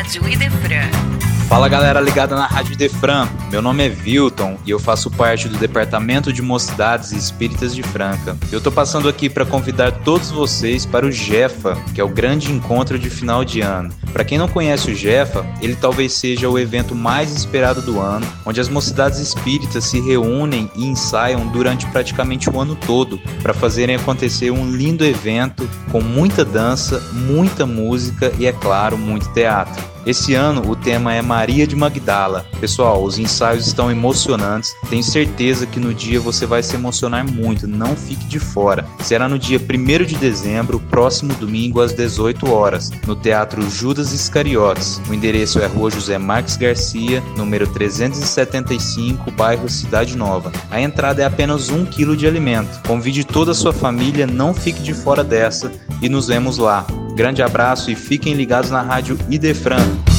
Rádio Idefran. Fala galera ligada na Rádio Defran, meu nome é Vilton e eu faço parte do Departamento de Mocidades e Espíritas de Franca. Eu tô passando aqui para convidar todos vocês para o Jefa, que é o grande encontro de final de ano. Para quem não conhece o Jefa, ele talvez seja o evento mais esperado do ano, onde as mocidades espíritas se reúnem e ensaiam durante praticamente o ano todo para fazerem acontecer um lindo evento com muita dança, muita música e, é claro, muito teatro. Esse ano o tema é Maria de Magdala. Pessoal, os ensaios estão emocionantes. Tenho certeza que no dia você vai se emocionar muito. Não fique de fora. Será no dia 1 de dezembro, próximo domingo, às 18 horas, no Teatro Judas Iscariotes. O endereço é Rua José Marques Garcia, número 375, bairro Cidade Nova. A entrada é apenas um quilo de alimento. Convide toda a sua família, não fique de fora dessa e nos vemos lá. Grande abraço e fiquem ligados na rádio Idefran.